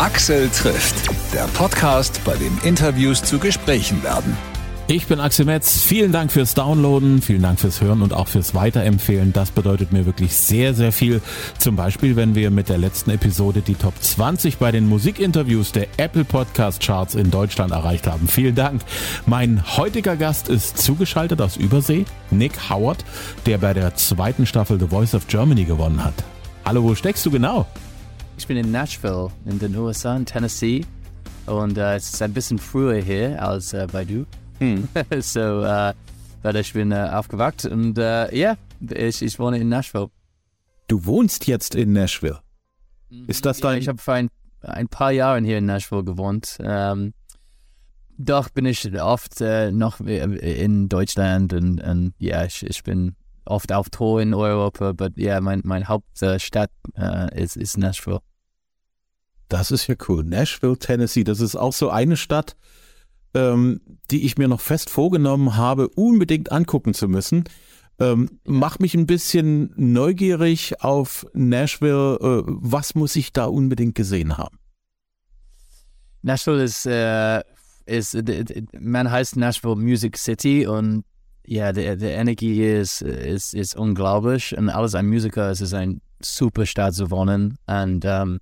Axel trifft, der Podcast, bei dem Interviews zu Gesprächen werden. Ich bin Axel Metz. Vielen Dank fürs Downloaden, vielen Dank fürs Hören und auch fürs Weiterempfehlen. Das bedeutet mir wirklich sehr, sehr viel. Zum Beispiel, wenn wir mit der letzten Episode die Top 20 bei den Musikinterviews der Apple Podcast Charts in Deutschland erreicht haben. Vielen Dank. Mein heutiger Gast ist zugeschaltet aus Übersee, Nick Howard, der bei der zweiten Staffel The Voice of Germany gewonnen hat. Hallo, wo steckst du genau? Ich bin in Nashville in den USA, in Tennessee. Und äh, es ist ein bisschen früher hier als äh, bei du. Hm. so, äh, weil ich bin äh, aufgewachsen und äh, ja, ich, ich wohne in Nashville. Du wohnst jetzt in Nashville. Ist das dein... Ja, ich habe vor ein, ein paar Jahren hier in Nashville gewohnt. Ähm, doch bin ich oft äh, noch in Deutschland und, und ja, ich, ich bin oft auf Tour in Europa, aber ja, mein, mein Hauptstadt ist, ist Nashville. Das ist ja cool. Nashville, Tennessee, das ist auch so eine Stadt, ähm, die ich mir noch fest vorgenommen habe, unbedingt angucken zu müssen. Ähm, mach mich ein bisschen neugierig auf Nashville. Äh, was muss ich da unbedingt gesehen haben? Nashville ist, äh, ist man heißt Nashville Music City und ja, die, die Energie hier ist, ist, ist unglaublich und alles ein Musiker, es ist ein super Stadt zu wohnen und um,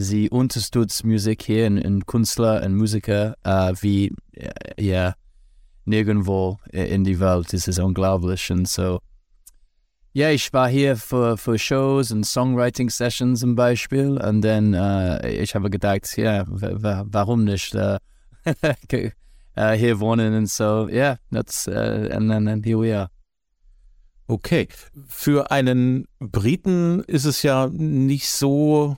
sie unterstützt Musik hier und, und Künstler und Musiker äh, wie äh, ja, nirgendwo in die Welt. Das ist unglaublich. Und so, ja, ich war hier für, für Shows und Songwriting-Sessions zum Beispiel. Und dann, äh, ich habe gedacht, ja, warum nicht äh, äh, hier wohnen und so. Ja, yeah, that's, uh, and then and here we are. Okay, für einen Briten ist es ja nicht so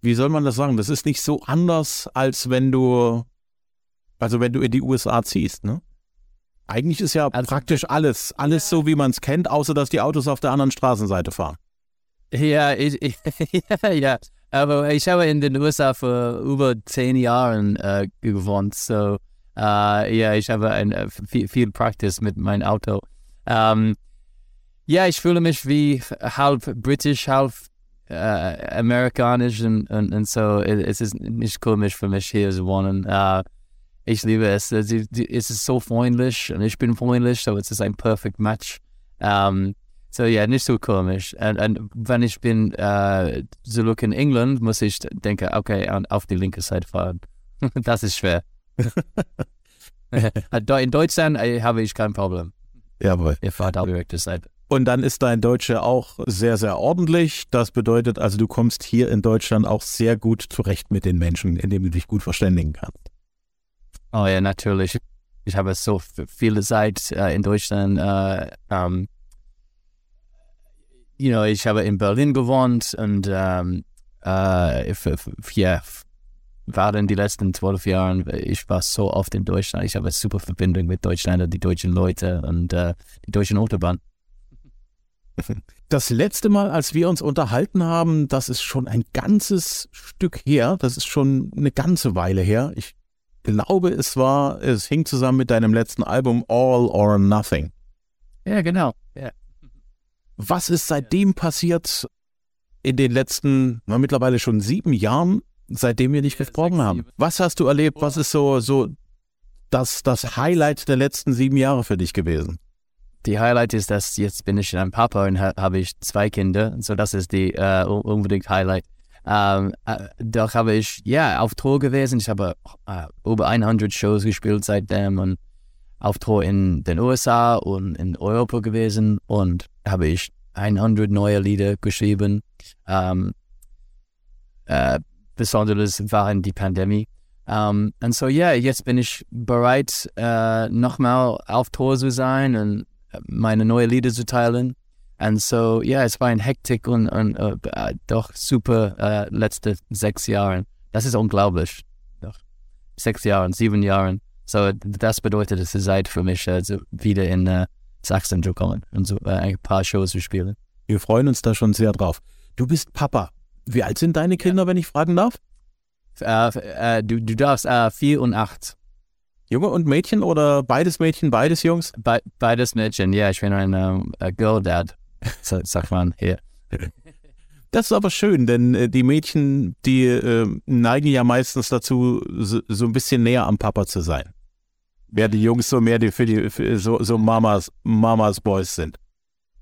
wie soll man das sagen? Das ist nicht so anders, als wenn du, also wenn du in die USA ziehst, ne? Eigentlich ist ja also, praktisch alles, alles so, wie man es kennt, außer dass die Autos auf der anderen Straßenseite fahren. Ja, ich, ich, ja, ja, aber ich habe in den USA vor über zehn Jahren äh, gewohnt, so äh, ja, ich habe ein, äh, viel, viel Praxis mit meinem Auto. Ähm, ja, ich fühle mich wie halb britisch, halb äh, amerikanisch und, und, und, so. Es ist nicht komisch für mich hier zu wohnen. Uh, ich liebe es. Es ist so freundlich und ich bin freundlich, so es ist ein perfect match. Um, so ja, yeah, nicht so komisch. Und, und wenn ich bin uh, zurück in England, muss ich denken, okay, auf die linke Seite fahren. das ist schwer. in Deutschland äh, habe ich kein Problem. Jawohl. Ihr fahrt auf die rechte Seite. Und dann ist dein Deutsche auch sehr, sehr ordentlich. Das bedeutet also, du kommst hier in Deutschland auch sehr gut zurecht mit den Menschen, indem du dich gut verständigen kannst. Oh ja, natürlich. Ich habe so viele Zeit äh, in Deutschland. Äh, um, you know, ich habe in Berlin gewohnt und um, äh, ja, waren die letzten zwölf Jahre, ich war so oft in Deutschland. Ich habe eine super Verbindung mit Deutschland und die deutschen Leute und äh, die deutschen Autobahn. Das letzte Mal, als wir uns unterhalten haben, das ist schon ein ganzes Stück her. Das ist schon eine ganze Weile her. Ich glaube, es war, es hing zusammen mit deinem letzten Album All or Nothing. Ja, genau. Ja. Was ist seitdem passiert in den letzten, na, mittlerweile schon sieben Jahren, seitdem wir nicht ja, gesprochen haben? Was hast du erlebt? Was ist so, so das, das Highlight der letzten sieben Jahre für dich gewesen? Die Highlight ist, dass jetzt bin ich ein Papa und ha, habe ich zwei Kinder. So das ist die äh, unbedingt Highlight. Ähm, äh, doch habe ich ja auf Tour gewesen. Ich habe äh, über 100 Shows gespielt seitdem und auf Tour in den USA und in Europa gewesen und habe ich 100 neue Lieder geschrieben. Ähm, äh, besonders während die Pandemie. Um, und so ja, yeah, jetzt bin ich bereit, äh, nochmal auf Tour zu sein und meine neue Lieder zu teilen. Und so, ja, es war ein Hektik und, und uh, doch super uh, letzte sechs Jahre. Das ist unglaublich. Doch. Sechs Jahre, sieben Jahre. So, das bedeutet, es ist Zeit für mich, also wieder in uh, Sachsen zu kommen und so ein paar Shows zu spielen. Wir freuen uns da schon sehr drauf. Du bist Papa. Wie alt sind deine Kinder, ja. wenn ich fragen darf? du, du darfst vier und acht. Junge und Mädchen oder beides Mädchen, beides Jungs? Be beides Mädchen, ja. Ich bin ein uh, Girl Dad, sagt man hier. Das ist aber schön, denn äh, die Mädchen, die äh, neigen ja meistens dazu, so, so, ein bisschen näher am Papa zu sein. Während die Jungs so mehr die für die für so, so Mamas, Mamas Boys sind.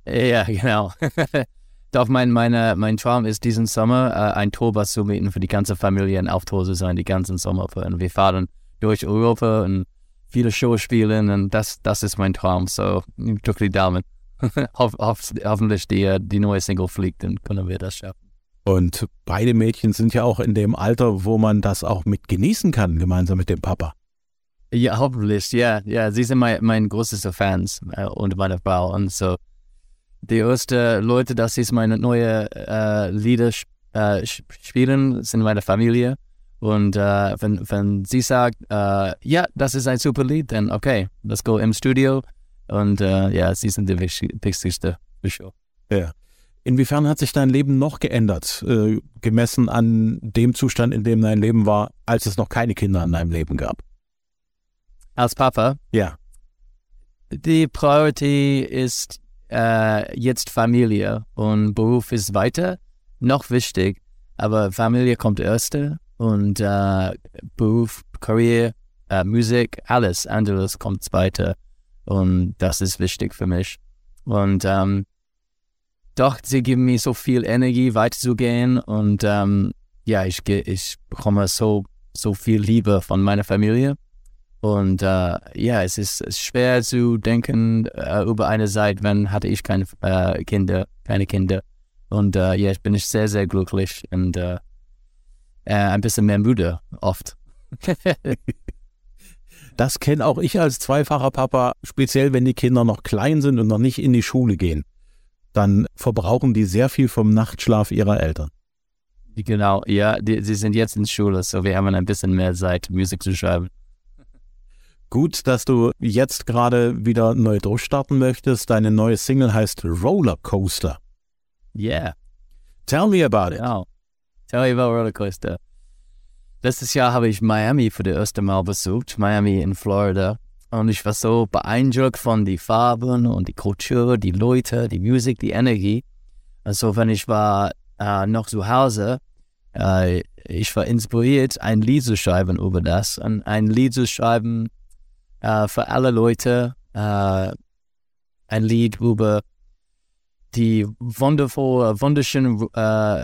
Ja, genau. Doch mein, meine, mein Traum ist diesen Sommer äh, ein Tourbus zu mieten für die ganze Familie und auf Tour zu sein, die ganzen Sommer. Und wir fahren durch Europa und viele Shows spielen und das, das ist mein Traum. So, ich drücke die Daumen. Hoff, hoff, hoffentlich die, die neue Single fliegt, dann können wir das schaffen. Und beide Mädchen sind ja auch in dem Alter, wo man das auch mit genießen kann, gemeinsam mit dem Papa. Ja, hoffentlich, ja. Ja, sie sind mein, mein größter Fans äh, und meine Frau. Und so, die ersten Leute, dass sie meine neue äh, Lieder äh, spielen, sind meine Familie. Und äh, wenn, wenn sie sagt, äh, ja, das ist ein super Lied, dann okay, let's go im Studio. Und äh, ja, sie sind die wichtigste für sure. Ja. Inwiefern hat sich dein Leben noch geändert, äh, gemessen an dem Zustand, in dem dein Leben war, als es noch keine Kinder in deinem Leben gab? Als Papa? Ja. Die Priorität ist äh, jetzt Familie und Beruf ist weiter noch wichtig, aber Familie kommt erst und äh, Beruf, Karriere, äh, Musik, alles anderes kommt weiter. Und das ist wichtig für mich. Und ähm, doch, sie geben mir so viel Energie, weiterzugehen. Und ähm, ja, ich, ich bekomme so, so viel Liebe von meiner Familie. Und äh, ja, es ist schwer zu denken äh, über eine Zeit, wenn hatte ich keine äh, Kinder, keine Kinder. Und äh, ja, ich bin sehr, sehr glücklich und äh, ein bisschen mehr müde oft. Das kenne auch ich als zweifacher Papa, speziell wenn die Kinder noch klein sind und noch nicht in die Schule gehen. Dann verbrauchen die sehr viel vom Nachtschlaf ihrer Eltern. Genau, ja, sie sind jetzt in Schule, so wir haben ein bisschen mehr Zeit, Musik zu schreiben. Gut, dass du jetzt gerade wieder neu durchstarten möchtest. Deine neue Single heißt Roller Coaster. Yeah. Tell me about it. Genau. Tell me about Roller Coaster. Letztes Jahr habe ich Miami für das erste Mal besucht, Miami in Florida. Und ich war so beeindruckt von den Farben und die Kultur, die Leute, die Musik, die Energie. Also wenn ich war äh, noch zu Hause, äh, ich war inspiriert, ein Lied zu schreiben über das. Und ein Lied zu schreiben äh, für alle Leute. Äh, ein Lied über die wundervoll, wunderschönen äh,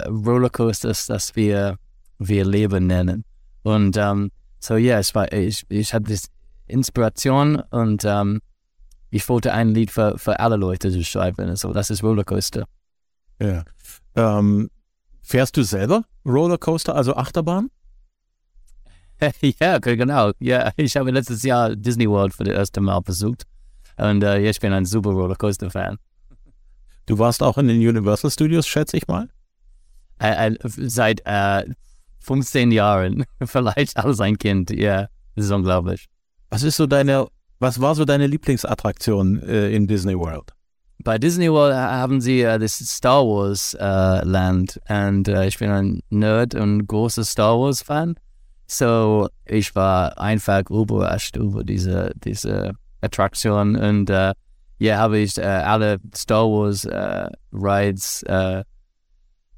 Rollercoasters, das wir, wir Leben nennen. Und ähm, so ja, es war, ich, ich hatte das Inspiration und ähm, ich wollte ein Lied für, für alle Leute zu schreiben. Also das ist Rollercoaster. Ja. Ähm, fährst du selber Rollercoaster, also Achterbahn? ja, genau. Ja, ich habe letztes Jahr Disney World für das erste Mal besucht. Und äh, ich bin ein super Rollercoaster-Fan. Du warst auch in den Universal Studios, schätze ich mal? Äh, äh, seit äh, 15 Jahren, vielleicht als ein Kind. Ja, das ist unglaublich. Was ist so deine, was war so deine Lieblingsattraktion äh, in Disney World? Bei Disney World haben sie äh, das Star Wars äh, Land und äh, ich bin ein Nerd und großer Star Wars Fan. So ich war einfach überrascht über diese diese Attraktion und äh, ja habe ich äh, alle Star Wars äh, Rides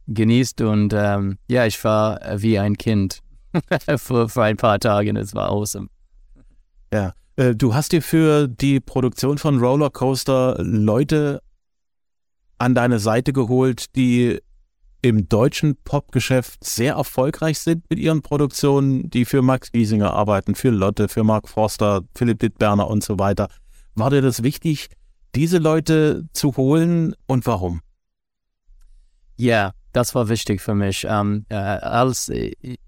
genießt und ähm, ja, ich war wie ein Kind für, für ein paar Tage und es war awesome. Ja, äh, du hast dir für die Produktion von Rollercoaster Leute an deine Seite geholt, die im deutschen Popgeschäft sehr erfolgreich sind mit ihren Produktionen, die für Max Giesinger arbeiten, für Lotte, für Mark Forster, Philipp Dittberner und so weiter. War dir das wichtig, diese Leute zu holen und warum? Ja, das war wichtig für mich. Ähm, äh, als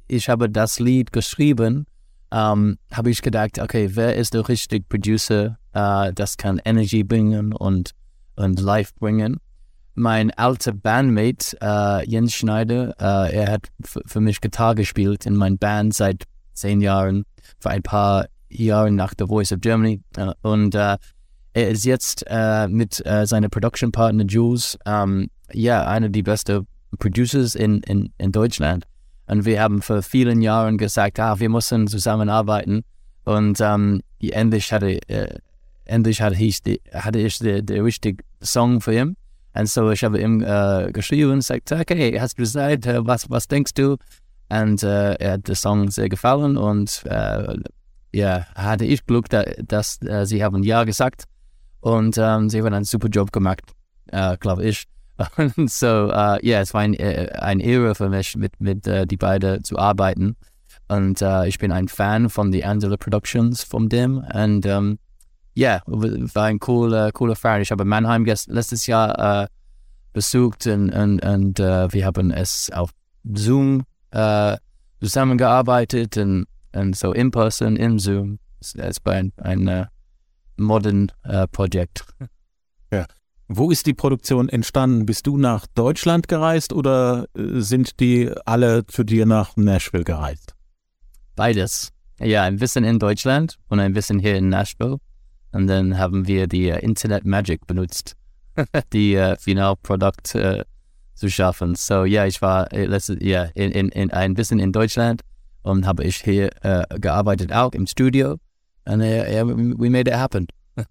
ich habe das Lied geschrieben, ähm, habe ich gedacht, okay, wer ist der richtige Producer, äh, das kann Energy bringen und, und Life bringen. Mein alter Bandmate, äh, Jens Schneider, äh, er hat für mich Gitarre gespielt in meiner Band seit zehn Jahren, für ein paar Jahre nach The Voice of Germany. Äh, und äh, er ist jetzt äh, mit äh, seiner Production Partner Jules, ähm, ja, einer der besten Producers in, in, in Deutschland. Und wir haben vor vielen Jahren gesagt, ah, wir müssen zusammenarbeiten. Und ähm, endlich hatte, äh, endlich hatte ich, die, hatte ich den richtigen Song für ihn. Und so ich habe ihm äh, geschrieben und sagte, okay, hast du Zeit, äh, was, was denkst du? Und äh, er hat der Song sehr gefallen und äh, ja, hatte ich Glück, da, dass äh, sie haben Ja gesagt und ähm, sie haben einen super Job gemacht, äh, glaube ich. Und so, ja, yeah, es war ein, ein Ehre für mich, mit, mit die beiden zu arbeiten. Und ich bin ein Fan von The Angela Productions von dem. Und um, ja, war ein cooler, cooler Fahrt. Ich habe Mannheim letztes Jahr äh, besucht und, und, und äh, wir haben es auf Zoom äh, zusammengearbeitet und, und so in person, in Zoom. Es war ein, ein modern uh, Projekt. Ja. Wo ist die Produktion entstanden? Bist du nach Deutschland gereist oder äh, sind die alle zu dir nach Nashville gereist? Beides. Ja, ein bisschen in Deutschland und ein bisschen hier in Nashville. Und dann haben wir die uh, Internet Magic benutzt, die uh, Finalprodukt uh, zu schaffen. So ja, ich war letztes Jahr in, in, in ein bisschen in Deutschland und habe ich hier gearbeitet auch im Studio. Und yeah, we made it happen.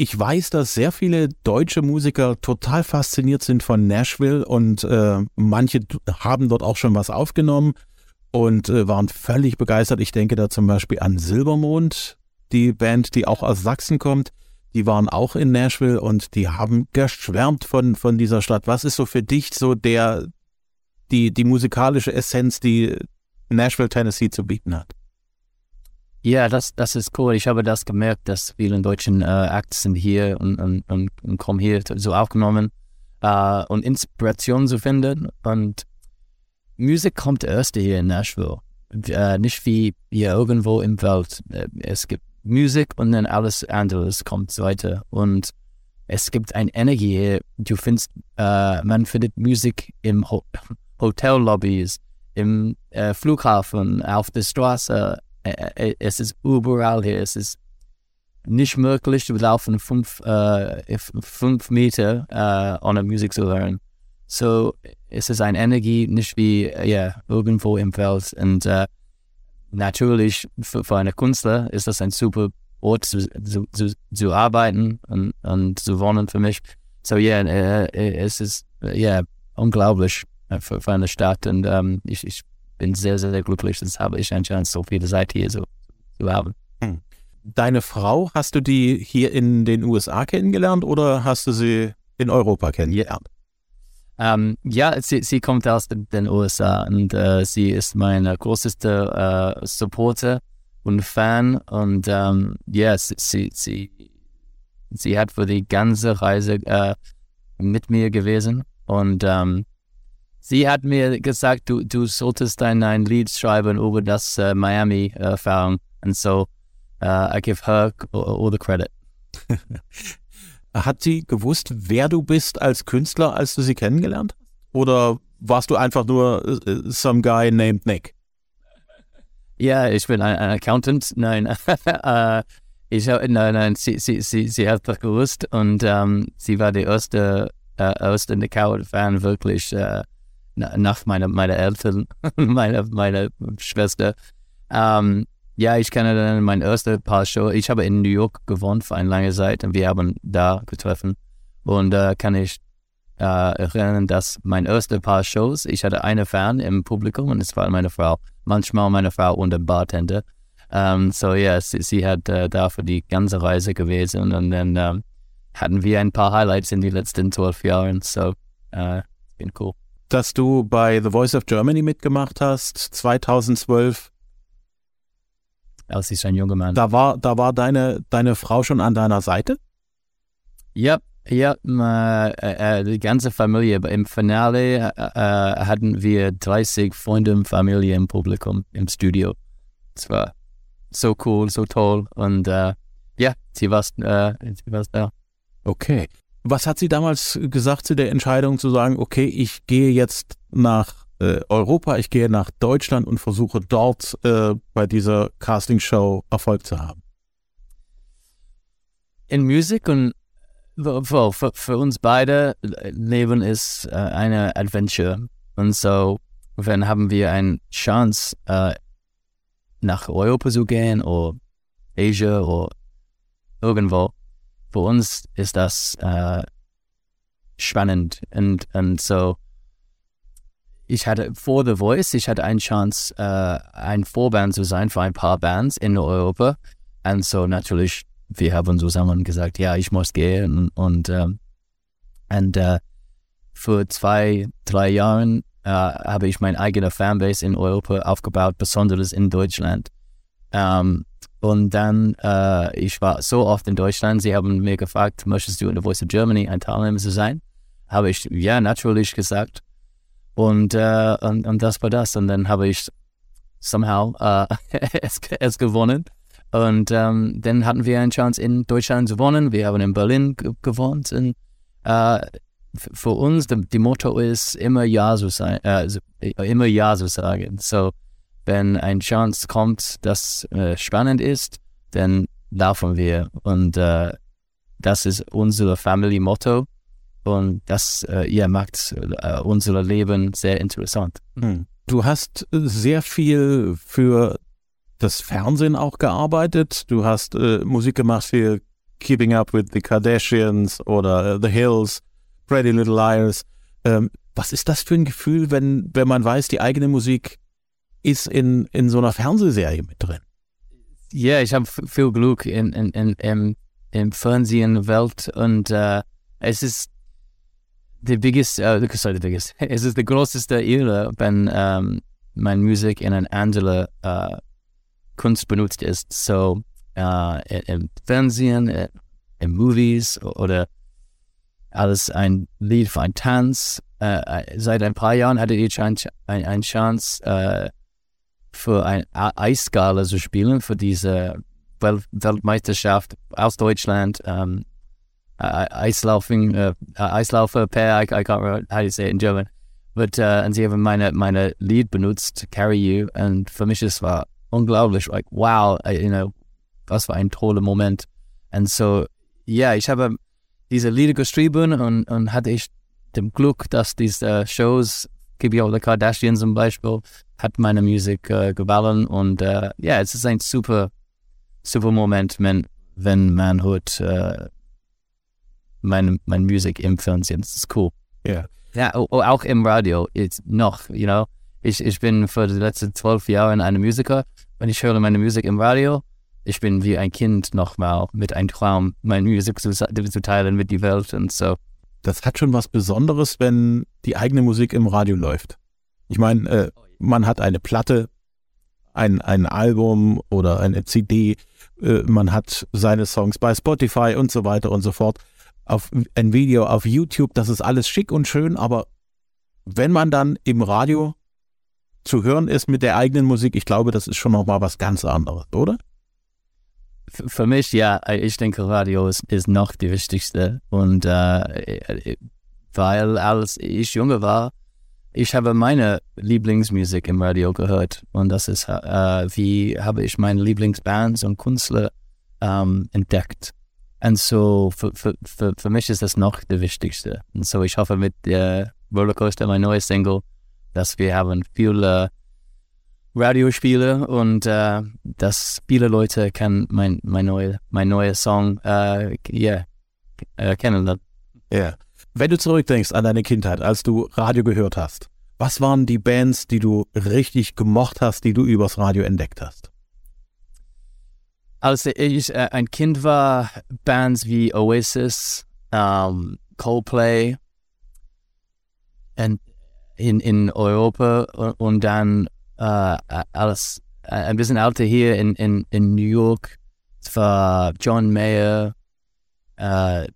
Ich weiß, dass sehr viele deutsche Musiker total fasziniert sind von Nashville und äh, manche haben dort auch schon was aufgenommen und äh, waren völlig begeistert. Ich denke da zum Beispiel an Silbermond, die Band, die auch aus Sachsen kommt, die waren auch in Nashville und die haben geschwärmt von, von dieser Stadt. Was ist so für dich so der, die, die musikalische Essenz, die Nashville, Tennessee zu bieten hat? Ja, das, das ist cool. Ich habe das gemerkt, dass viele deutschen äh, Acts sind hier und, und, und, und kommen hier so aufgenommen äh, und Inspiration zu finden. Und Musik kommt erst hier in Nashville. Äh, nicht wie hier irgendwo im Welt. Äh, es gibt Musik und dann alles andere kommt weiter. Und es gibt eine Energie hier. Du findest, äh, man findet Musik im Ho Hotellobbys, im äh, Flughafen, auf der Straße. Es ist überall hier. Es ist nicht möglich, wir laufen fünf, äh, fünf Meter äh, ohne Musik zu hören. So, es ist eine Energie, nicht wie ja, irgendwo im Feld. Und uh, natürlich für, für einen Künstler ist das ein super Ort zu, zu, zu, zu arbeiten und, und, zu wohnen für mich. So ja, yeah, äh, es ist ja yeah, unglaublich für, für, eine Stadt und ähm, ich, ich, bin sehr, sehr glücklich, dass habe ich anscheinend so viele Zeit hier so zu haben. Hm. Deine Frau, hast du die hier in den USA kennengelernt oder hast du sie in Europa kennengelernt? Ähm, ja, sie, sie kommt aus den USA und äh, sie ist mein größter äh, Supporter und Fan und ähm, ja, sie, sie, sie, sie hat für die ganze Reise äh, mit mir gewesen und ähm, sie hat mir gesagt, du, du solltest ein, ein Lied schreiben über das äh, Miami-Erfahrung und so uh, I give her all the credit. Hat sie gewusst, wer du bist als Künstler, als du sie kennengelernt hast? Oder warst du einfach nur uh, some guy named Nick? Ja, ich bin ein, ein Accountant. Nein, uh, ich nein, nein, sie, sie, sie, sie hat das gewusst und um, ähm, sie war die erste, uh, erste Nick Howard-Fan wirklich nach meiner, meiner Eltern, meiner, meiner Schwester. Ähm, ja, ich kenne dann mein erstes paar Show. Ich habe in New York gewohnt für eine lange Zeit und wir haben da getroffen. Und da äh, kann ich äh, erinnern, dass mein erste paar Shows, ich hatte eine Fan im Publikum und es war meine Frau. Manchmal meine Frau und der Bartender. Um, ähm, so ja, yeah, sie, sie, hat äh, da für die ganze Reise gewesen und dann ähm, hatten wir ein paar Highlights in den letzten zwölf Jahren. So, äh, bin cool. Dass du bei The Voice of Germany mitgemacht hast, 2012, als ich ein junger Mann. Da war, da war deine, deine Frau schon an deiner Seite? Ja, ja, äh, äh, die ganze Familie. Im Finale äh, äh hatten wir 30 Freunde und Familie im Publikum, im Studio. Es war so cool, so toll. Und äh, ja, sie war, äh, sie war da. Okay. Was hat sie damals gesagt zu der Entscheidung zu sagen, okay, ich gehe jetzt nach äh, Europa, ich gehe nach Deutschland und versuche dort äh, bei dieser Castingshow Erfolg zu haben? In Musik und für, für, für uns beide Leben ist äh, eine Adventure. Und so, wenn haben wir eine Chance, äh, nach Europa zu gehen oder Asia oder irgendwo, für uns ist das äh, spannend. Und, und so, ich hatte vor The Voice, ich hatte eine Chance, äh, ein Vorband zu sein für ein paar Bands in Europa. Und so natürlich, wir haben zusammen gesagt, ja, ich muss gehen. Und, ähm, und äh, für zwei, drei Jahre äh, habe ich meine eigene Fanbase in Europa aufgebaut, besonders in Deutschland. Ähm, und dann, äh, ich war so oft in Deutschland, sie haben mir gefragt, möchtest du in The Voice of Germany ein Teilnehmer sein? Habe ich ja natürlich gesagt. Und, äh, und, und das war das. Und dann habe ich somehow äh, es, es gewonnen. Und ähm, dann hatten wir eine Chance in Deutschland zu wohnen. Wir haben in Berlin gewohnt. Und äh, für uns, die, die, Motto ist immer Ja zu sein, äh, immer Ja zu sagen. So, wenn eine Chance kommt, das äh, spannend ist, dann laufen wir. Und äh, das ist unser Family Motto. Und das äh, ja, macht äh, unser Leben sehr interessant. Hm. Du hast äh, sehr viel für das Fernsehen auch gearbeitet. Du hast äh, Musik gemacht für Keeping Up with the Kardashians oder uh, The Hills, Pretty Little Liars. Ähm, was ist das für ein Gefühl, wenn, wenn man weiß, die eigene Musik ist in, in so einer Fernsehserie mit drin? Ja, ich habe viel Glück in, in, in, im, im Fernsehen und uh, es ist the biggest, uh, sorry, the biggest, es ist die größte Ehre, wenn um, meine Musik in einer anderen uh, Kunst benutzt ist. So uh, im Fernsehen, in Movies oder alles ein Lied für einen Tanz. Seit ein paar Jahren hatte ich eine ein, ein Chance, für eine Eisskala zu spielen, für diese Welt Weltmeisterschaft aus Deutschland. Um, Eislaufen, äh, Eislaufer per, I, I can't remember how you say it in German. But, uh, und sie haben meine, meine Lied benutzt, Carry You, und für mich es war unglaublich, like, wow, you know, was war ein toller Moment. Und so, ja, yeah, ich habe diese Lieder geschrieben und, und hatte ich dem Glück, dass diese Shows, Keep Up the Kardashians zum Beispiel, hat meine Musik äh, gewählt und ja, uh, yeah, es ist ein super, super Moment, wenn, wenn man hört, äh, meine, meine Musik im Fernsehen. Das ist cool. Ja. Ja, auch im Radio ist noch, you know. Ich, ich bin für die letzten zwölf Jahre ein Musiker. Wenn ich höre meine Musik im Radio, ich bin wie ein Kind nochmal mit einem Traum, meine Musik zu, zu teilen mit der Welt und so. Das hat schon was Besonderes, wenn die eigene Musik im Radio läuft. Ich meine, äh, man hat eine Platte, ein, ein Album oder eine CD, äh, man hat seine Songs bei Spotify und so weiter und so fort auf ein Video auf YouTube, das ist alles schick und schön, aber wenn man dann im Radio zu hören ist mit der eigenen Musik, ich glaube, das ist schon nochmal was ganz anderes, oder? Für mich, ja, ich denke, Radio ist, ist noch die wichtigste. Und äh, weil als ich junge war, ich habe meine Lieblingsmusik im Radio gehört. Und das ist, äh, wie habe ich meine Lieblingsbands und Künstler ähm, entdeckt. Und so für, für, für, für mich ist das noch das Wichtigste. Und so ich hoffe mit der Rollercoaster, mein neues Single, dass wir haben viele Radiospiele und äh, dass viele Leute kann mein mein neue mein neuer Song äh, yeah, äh, kennenlernen. Ja. Yeah. Wenn du zurückdenkst an deine Kindheit, als du Radio gehört hast, was waren die Bands, die du richtig gemocht hast, die du übers Radio entdeckt hast? als ich äh, ein Kind war, Bands wie Oasis, um, Coldplay in, in, in Europa und dann äh, äh, ein bisschen älter hier in, in, in New York. Es war John Mayer, äh,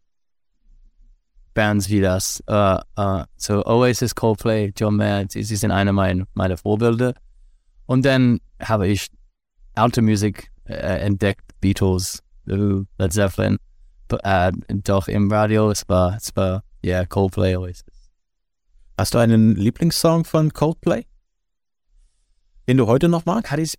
Bands wie das. Uh, uh, so Oasis, Coldplay, John Mayer, sie, sind eine meiner, meiner Vorbilder. Und dann habe ich alte Musik äh, entdeckt, Beatles, Led Zeppelin. Äh, doch im Radio, es war, es war, yeah, Coldplay Oasis. Hast du einen Lieblingssong von Coldplay? Den du heute noch magst? Hatte ich,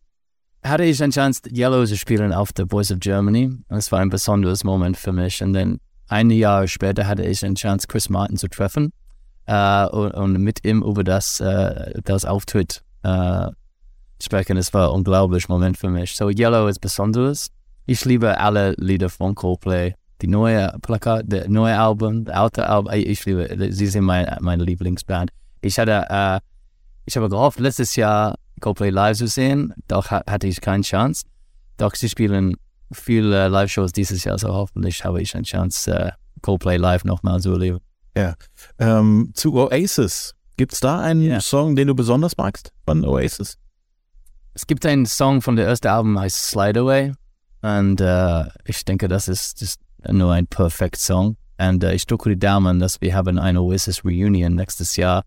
hatte ich eine Chance, Yellow zu spielen auf The Voice of Germany. Das war ein besonderes Moment für mich. Und dann ein Jahr später hatte ich eine Chance, Chris Martin zu treffen äh, und, und, mit ihm über das, äh, das Auftritt äh, sprechen. Es war ein unglaublicher Moment für mich. So Yellow ist besonders. Ich liebe alle Lieder von Coldplay. die neue Plakat, der neue Album, der alte Album. Ich liebe, sie sind mein, meine Lieblingsband. Ich hatte, äh, ich habe gehofft, letztes Jahr Coldplay live zu sehen, doch hatte ich keine Chance. Doch sie spielen viele Live-Shows dieses Jahr, so hoffentlich habe ich eine Chance, äh, Coldplay live nochmal zu erleben. Ja. Ähm, zu Oasis. Gibt es da einen yeah. Song, den du besonders magst von Oasis? Es gibt einen Song von der ersten Album, heißt Slide Away. Und uh, ich denke, das ist, ist nur ein perfekt Song. Und uh, ich drücke die Daumen, dass wir haben eine Oasis Reunion nächstes Jahr.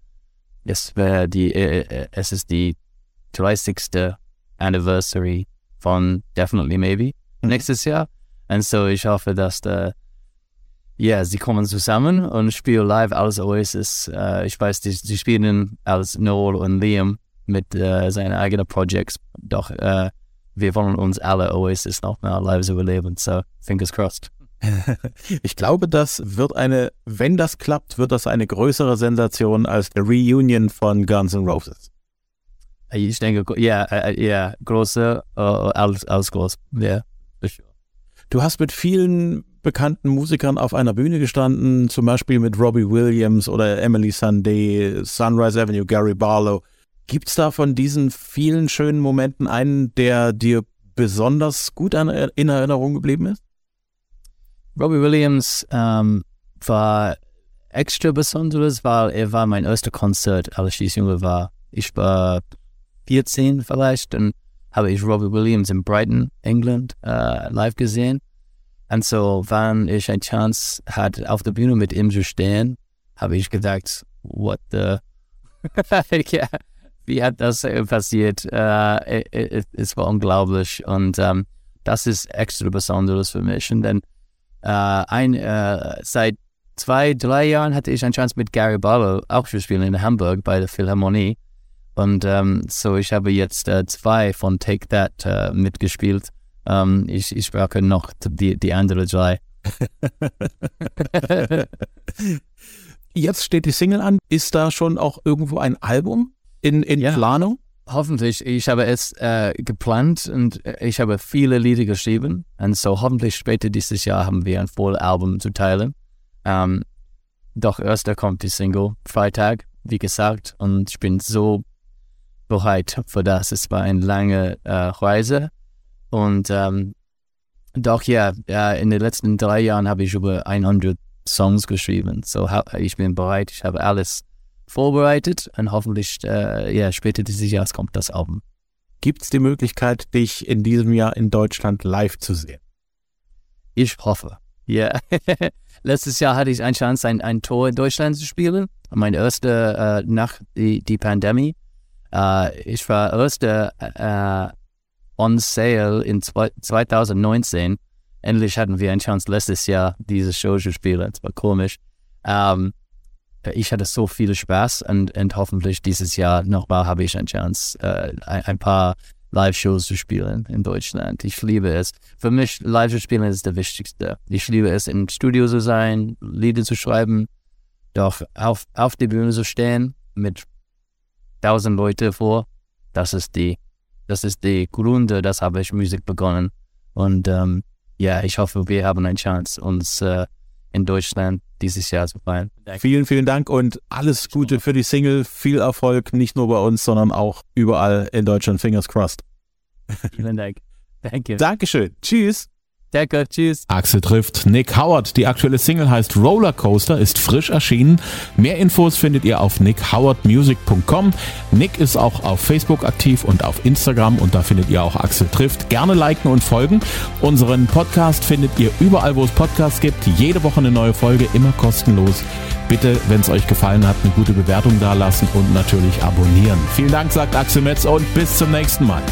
Es wäre die, äh, es ist die 30. Anniversary von Definitely Maybe mhm. nächstes Jahr. Und so ich hoffe, dass der ja, sie kommen zusammen und spielen live als Oasis. Uh, ich weiß, die, die spielen als Noel und Liam mit uh, seinen eigenen Projects. Doch uh, wir wollen uns alle Oasis noch mal live überleben. So, fingers crossed. Ich glaube, das wird eine, wenn das klappt, wird das eine größere Sensation als der Reunion von Guns N' Roses. Ich denke, ja, ja, größer als, als groß. Ja, Du hast mit vielen bekannten Musikern auf einer Bühne gestanden, zum Beispiel mit Robbie Williams oder Emily Sandé, Sunrise Avenue, Gary Barlow. Gibt es da von diesen vielen schönen Momenten einen, der dir besonders gut in Erinnerung geblieben ist? Robbie Williams ähm, war extra besonderes, weil er war mein erster Konzert, als ich jünger war. Ich war 14 vielleicht, dann habe ich Robbie Williams in Brighton, England, äh, live gesehen. Und so, wenn ich eine Chance hatte, auf der Bühne mit ihm zu stehen, habe ich gedacht, what the... ja, wie hat das äh, passiert? Äh, es war unglaublich und ähm, das ist extra Besonderes für mich. Und dann äh, ein, äh, seit zwei, drei Jahren hatte ich eine Chance mit Gary Barlow auch zu spielen in Hamburg bei der Philharmonie. Und ähm, so ich habe jetzt äh, zwei von Take That äh, mitgespielt. Ähm, ich, ich brauche noch die, die andere drei. Jetzt steht die Single an. Ist da schon auch irgendwo ein Album in, in ja. Planung? Hoffentlich. Ich habe es äh, geplant und ich habe viele Lieder geschrieben. Und so hoffentlich später dieses Jahr haben wir ein Vollalbum zu teilen. Ähm, doch erst kommt die Single Freitag, wie gesagt. Und ich bin so bereit für das. Es war eine lange äh, Reise. Und ähm, doch ja, in den letzten drei Jahren habe ich über 100 Songs geschrieben. So ich bin bereit, ich habe alles vorbereitet und hoffentlich äh, ja, später dieses Jahr kommt das Album. Gibt es die Möglichkeit, dich in diesem Jahr in Deutschland live zu sehen? Ich hoffe. Ja. Letztes Jahr hatte ich eine Chance, ein, ein Tor in Deutschland zu spielen. Mein erster äh, nach die, die Pandemie. Äh, ich war erster äh, on sale in 2019. Endlich hatten wir eine Chance, letztes Jahr diese Show zu spielen. Es war komisch. Ähm, ich hatte so viel Spaß und, und hoffentlich dieses Jahr nochmal habe ich eine Chance, äh, ein, paar Live-Shows zu spielen in Deutschland. Ich liebe es. Für mich, live zu spielen ist das Wichtigste. Ich liebe es, im Studio zu sein, Lieder zu schreiben, doch auf, auf der Bühne zu stehen mit tausend Leuten vor. Das ist die das ist die Gründe, das habe ich Musik begonnen. Und ähm, ja, ich hoffe, wir haben eine Chance, uns äh, in Deutschland dieses Jahr zu feiern. Vielen, vielen Dank und alles Gute für die Single. Viel Erfolg, nicht nur bei uns, sondern auch überall in Deutschland. Fingers crossed. Vielen Dank. Danke. Dankeschön. Tschüss. Danke, tschüss. Axel trifft Nick Howard. Die aktuelle Single heißt Rollercoaster, ist frisch erschienen. Mehr Infos findet ihr auf nickhowardmusic.com. Nick ist auch auf Facebook aktiv und auf Instagram und da findet ihr auch Axel trifft. Gerne liken und folgen. Unseren Podcast findet ihr überall, wo es Podcasts gibt. Jede Woche eine neue Folge, immer kostenlos. Bitte, wenn es euch gefallen hat, eine gute Bewertung dalassen und natürlich abonnieren. Vielen Dank, sagt Axel Metz und bis zum nächsten Mal.